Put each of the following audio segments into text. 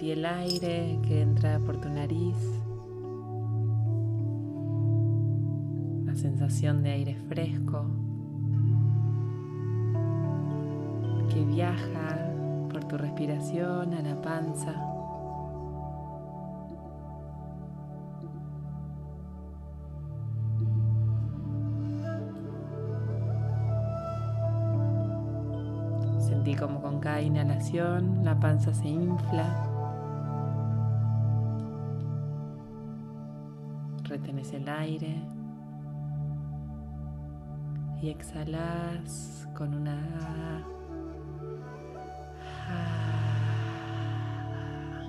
Sentí el aire que entra por tu nariz. La sensación de aire fresco que viaja por tu respiración a la panza. Sentí como con cada inhalación la panza se infla. El aire y exhalas con una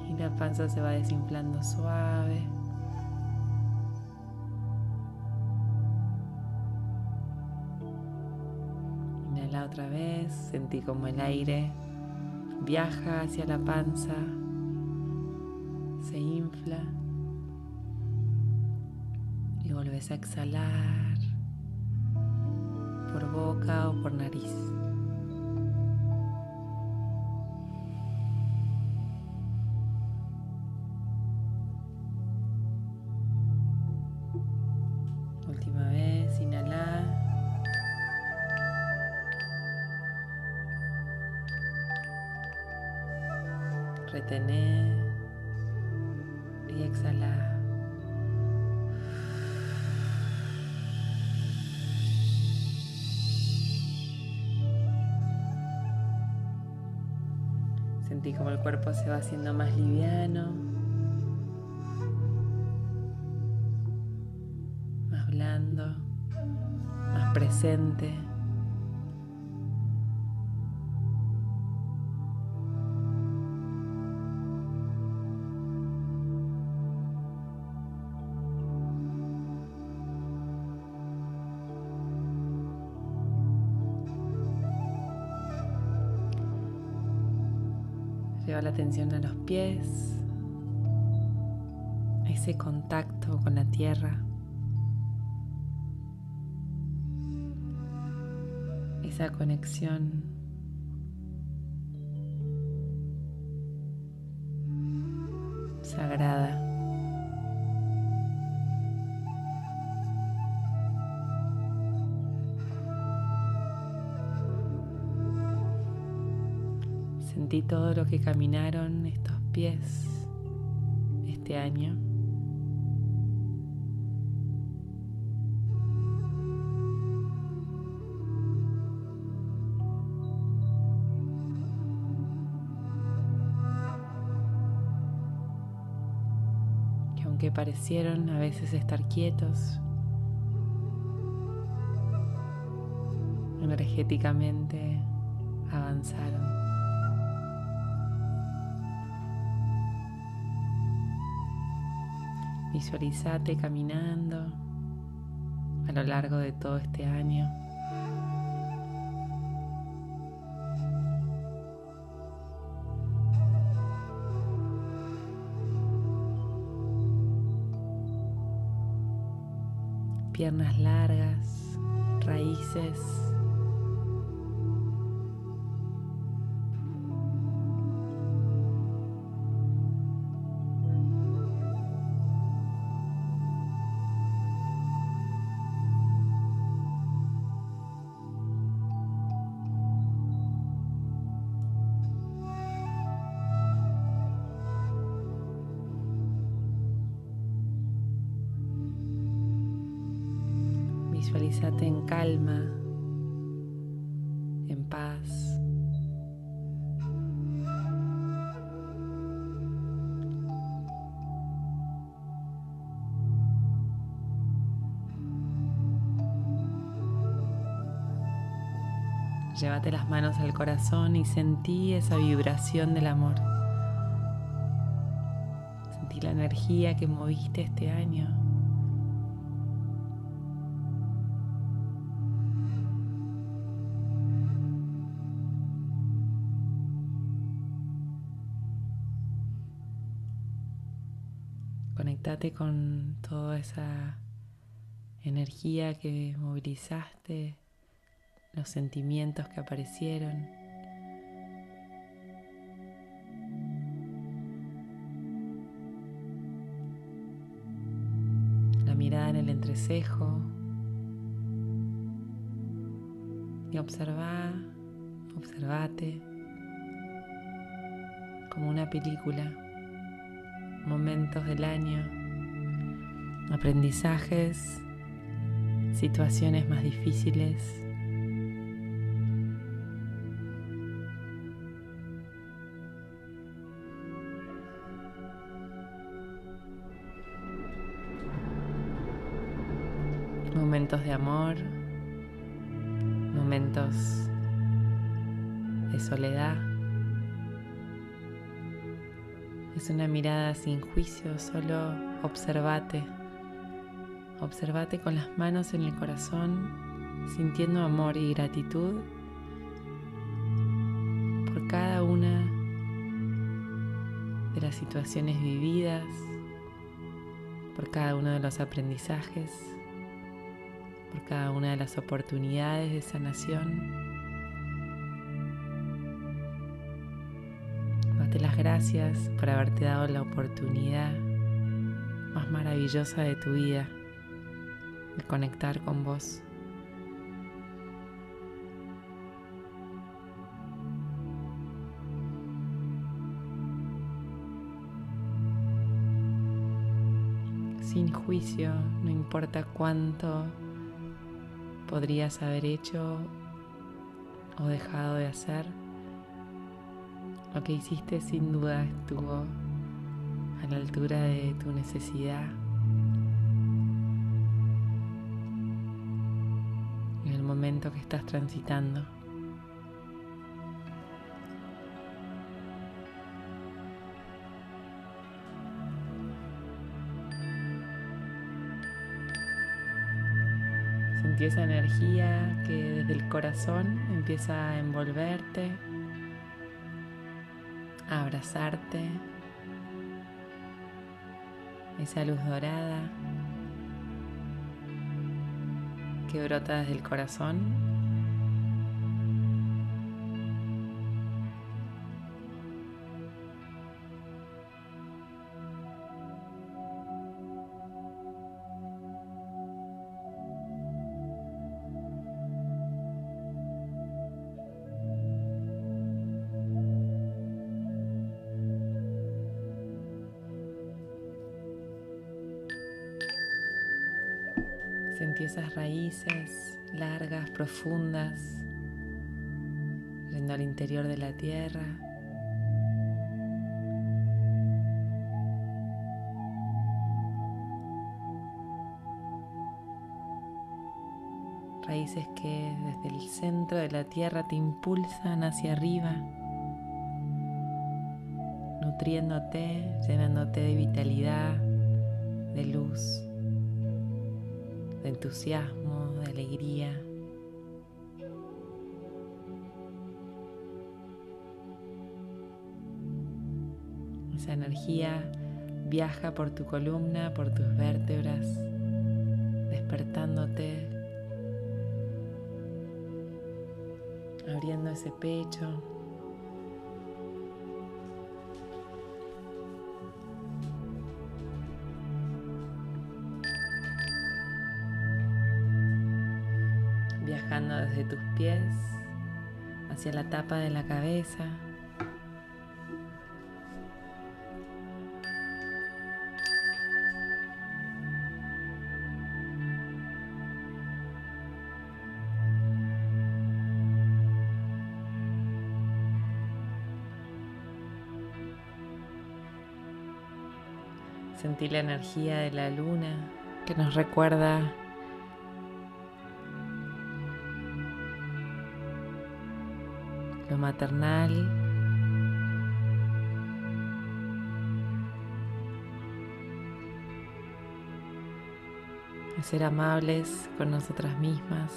y la panza se va desinflando suave. Inhala otra vez, sentí como el aire viaja hacia la panza, se infla y vuelves a exhalar por boca o por nariz. Sentí como el cuerpo se va haciendo más liviano, más blando, más presente. Atención a los pies, ese contacto con la tierra, esa conexión. sagrada. Todo lo que caminaron estos pies este año. Que aunque parecieron a veces estar quietos, energéticamente avanzaron. Visualizate caminando a lo largo de todo este año. Piernas largas, raíces. Llévate las manos al corazón y sentí esa vibración del amor. Sentí la energía que moviste este año. Conectate con toda esa energía que movilizaste, los sentimientos que aparecieron. La mirada en el entrecejo. Y observa, observate como una película, momentos del año, aprendizajes, situaciones más difíciles, amor, momentos de soledad. Es una mirada sin juicio, solo observate. Observate con las manos en el corazón, sintiendo amor y gratitud por cada una de las situaciones vividas, por cada uno de los aprendizajes, por cada una de las oportunidades de sanación. las gracias por haberte dado la oportunidad más maravillosa de tu vida de conectar con vos. Sin juicio, no importa cuánto podrías haber hecho o dejado de hacer. Lo que hiciste sin duda estuvo a la altura de tu necesidad. En el momento que estás transitando. Sentí esa energía que desde el corazón empieza a envolverte abrazarte, esa luz dorada que brota desde el corazón Sentí esas raíces largas, profundas, yendo al interior de la tierra. Raíces que desde el centro de la tierra te impulsan hacia arriba, nutriéndote, llenándote de vitalidad, de luz de entusiasmo, de alegría. Esa energía viaja por tu columna, por tus vértebras, despertándote, abriendo ese pecho. Hacia la tapa de la cabeza. Sentí la energía de la luna que nos recuerda maternal. Ser amables con nosotras mismas.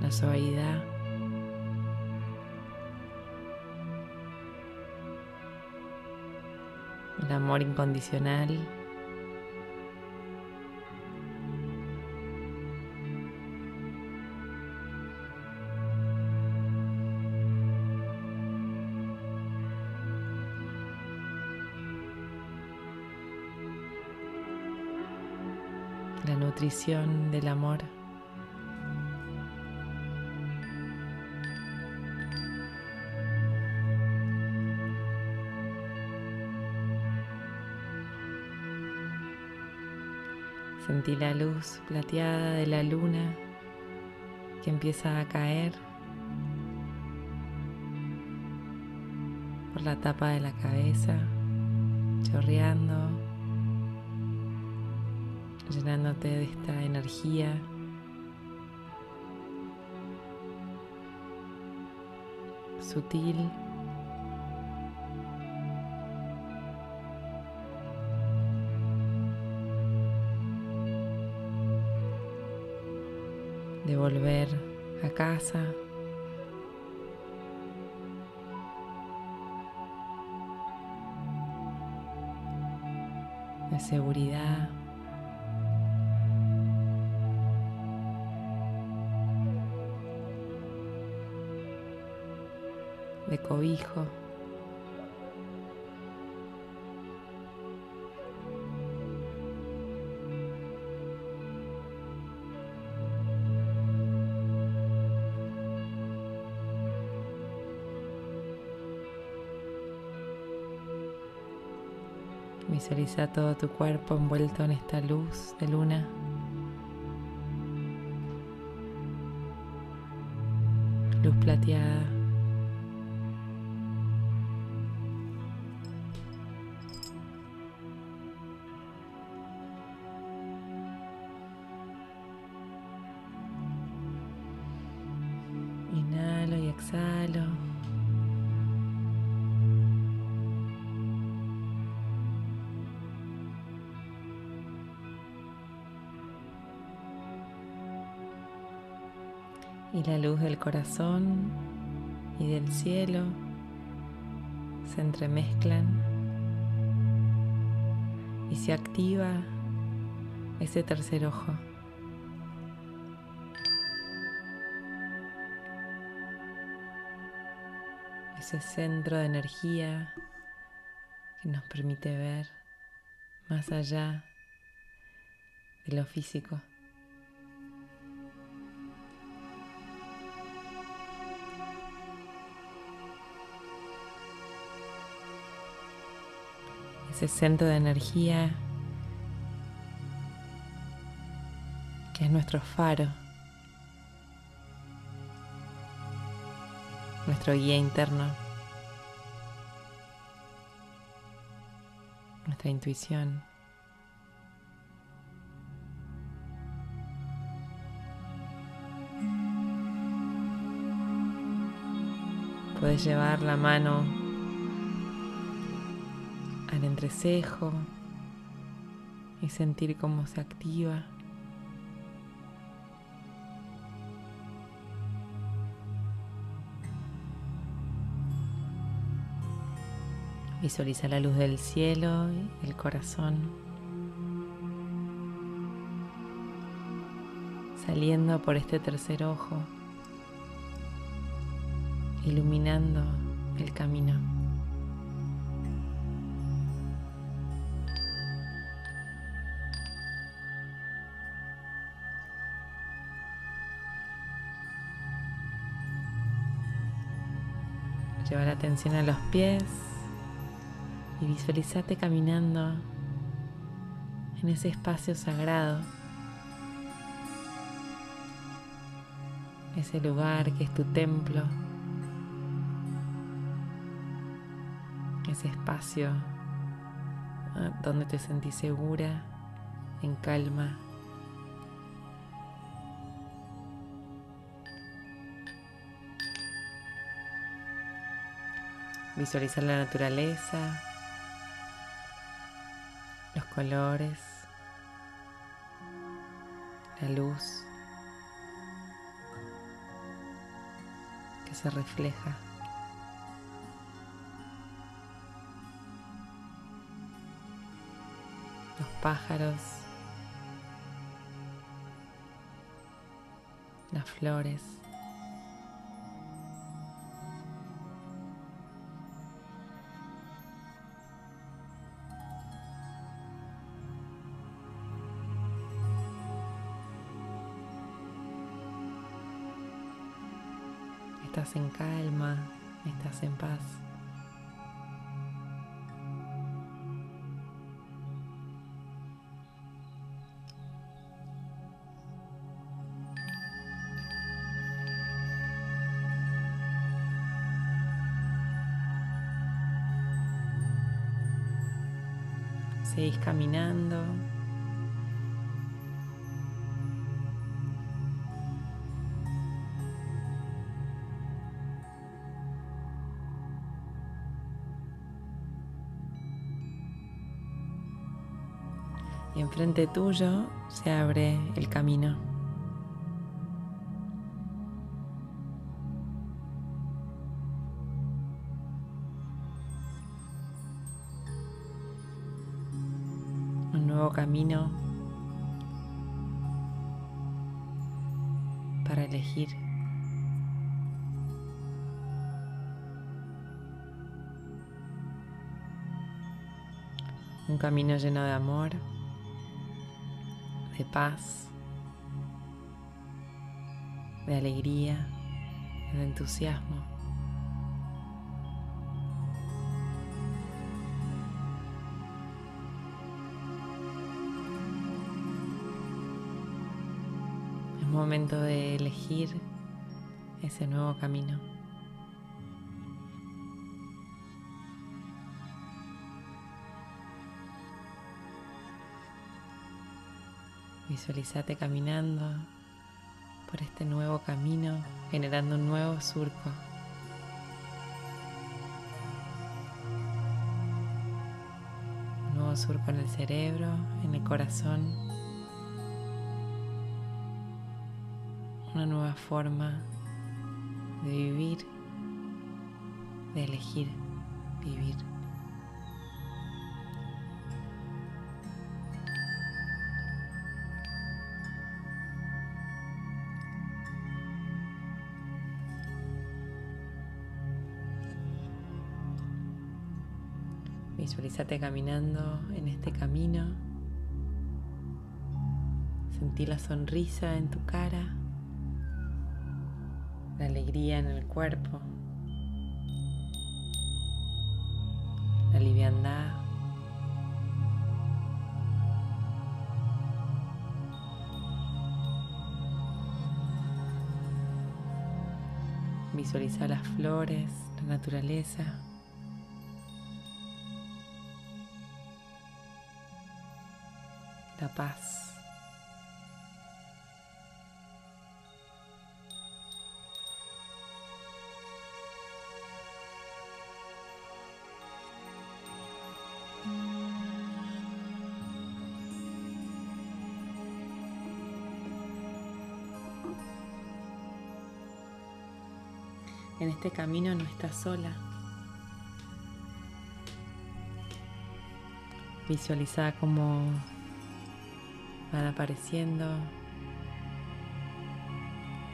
La suavidad. El amor incondicional. Del amor. Sentí la luz plateada de la luna que empieza a caer por la tapa de la cabeza, chorreando, llenándote de esta energía. sutil de volver a casa. de seguridad. De cobijo. Visualiza todo tu cuerpo envuelto en esta luz de luna. Luz plateada. Y la luz del corazón y del cielo se entremezclan y se activa ese tercer ojo. Ese centro de energía que nos permite ver más allá de lo físico. Ese centro de energía que es nuestro faro, nuestro guía interno, nuestra intuición. Puedes llevar la mano al entrecejo y sentir cómo se activa. Visualiza la luz del cielo y el corazón saliendo por este tercer ojo, iluminando el camino. Lleva la atención a los pies y visualizate caminando en ese espacio sagrado. Ese lugar que es tu templo. Ese espacio ah, donde te sentís segura, en calma. Visualizar la naturaleza, los colores, la luz que se refleja. Los pájaros, las flores. Estás en calma, estás en paz. Y enfrente tuyo se abre el camino. Un nuevo camino para elegir. Un camino lleno de amor de paz, de alegría, de entusiasmo. Es momento de elegir ese nuevo camino. Visualizate caminando por este nuevo camino, generando un nuevo surco. Un nuevo surco en el cerebro, en el corazón. Una nueva forma de vivir, de elegir vivir. Visualízate caminando en este camino. Sentí la sonrisa en tu cara, la alegría en el cuerpo, la liviandad. Visualiza las flores, la naturaleza. La paz. En este camino no estás sola. Visualiza como van apareciendo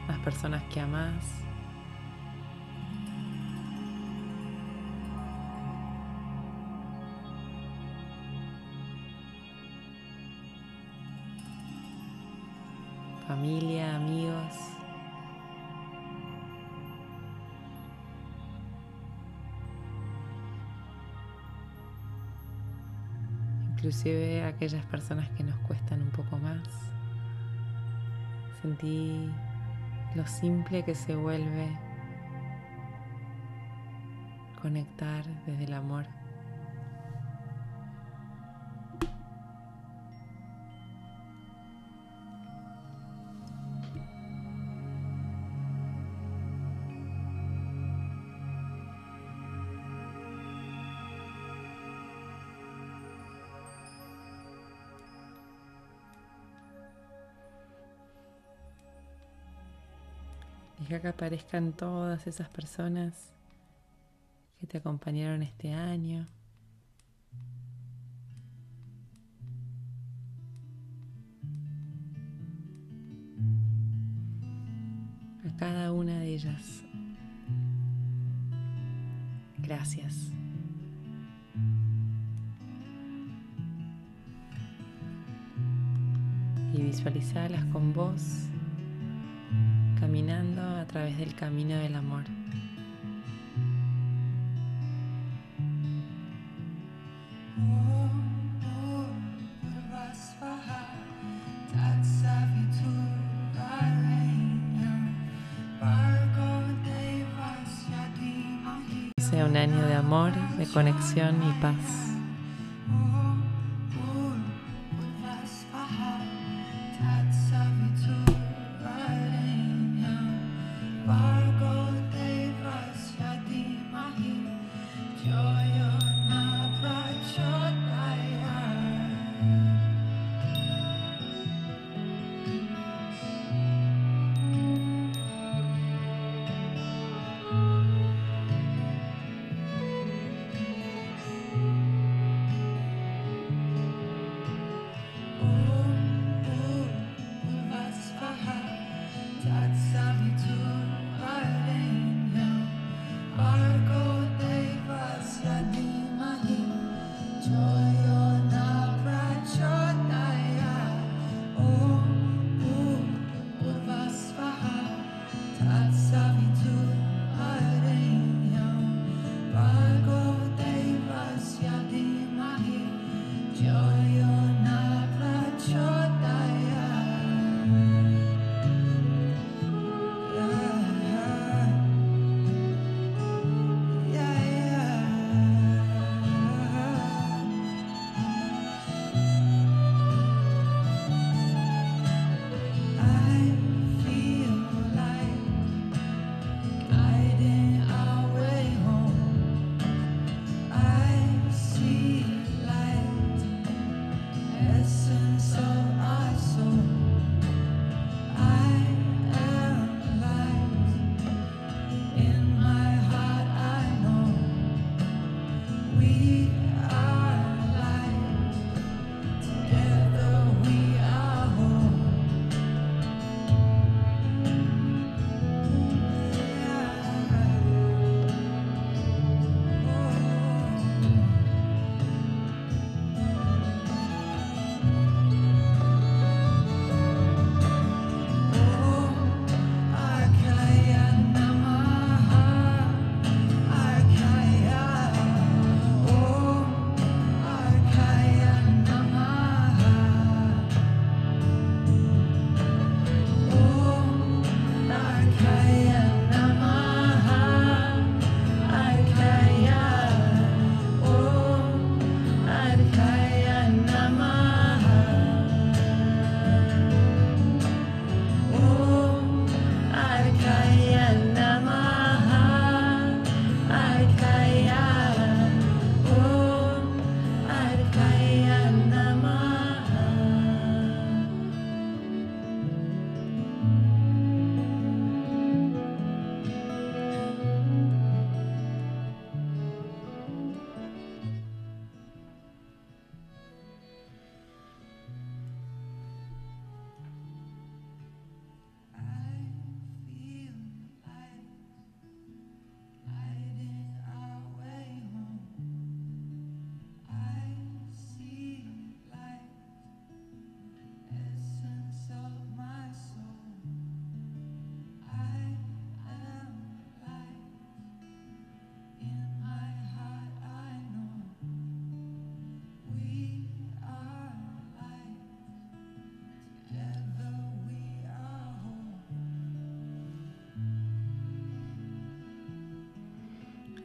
las personas que amas. Inclusive aquellas personas que nos cuestan un poco más. Sentí lo simple que se vuelve conectar desde el amor. Que aparezcan todas esas personas que te acompañaron este año. A cada una de ellas. Gracias. Y visualizarlas con vos caminando a través del camino del amor. Sea un año de amor, de conexión y paz.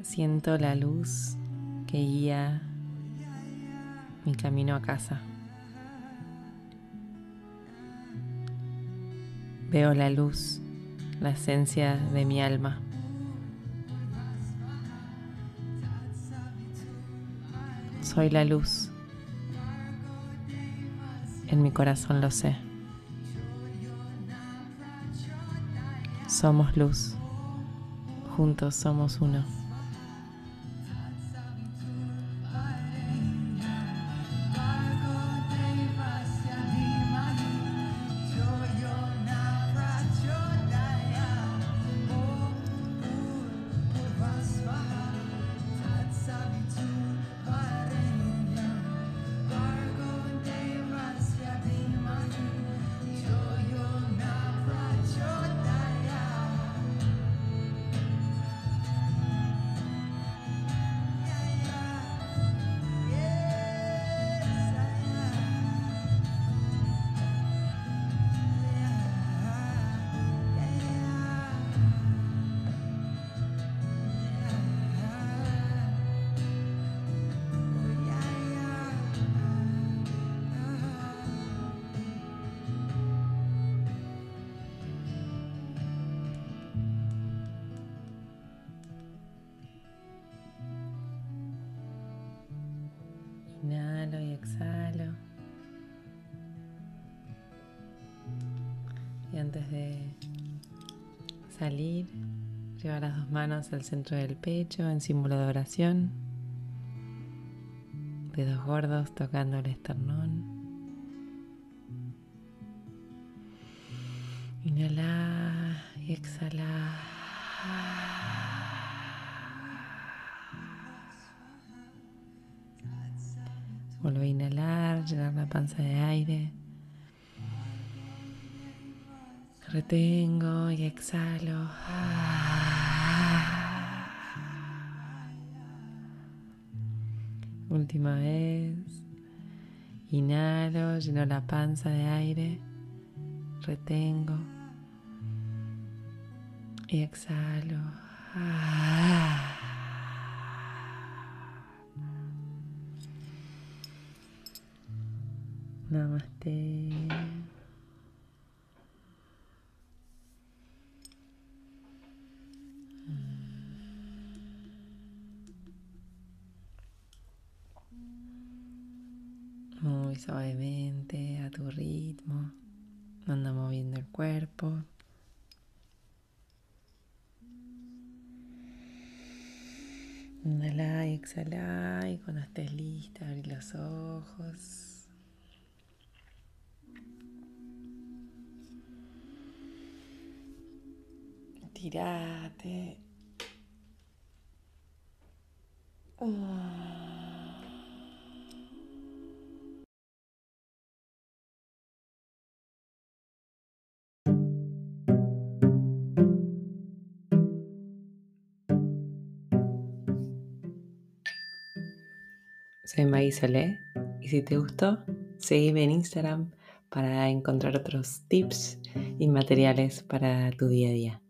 Siento la luz que guía mi camino a casa. Veo la luz, la esencia de mi alma. Soy la luz. En mi corazón lo sé. Somos luz. Juntos somos uno. Salir, lleva las dos manos al centro del pecho en símbolo de oración. Dedos gordos tocando el esternón. Inhala y exhala. Vuelve a inhalar, llenar la panza de aire. Retengo y exhalo. Última vez. Inhalo, lleno la panza de aire. Retengo. Y exhalo. Namaste. Moviendo el cuerpo. Inhala y exhala y cuando estés lista abrí los ojos. Tirate. Ah. Soy Maggie y si te gustó, seguime en Instagram para encontrar otros tips y materiales para tu día a día.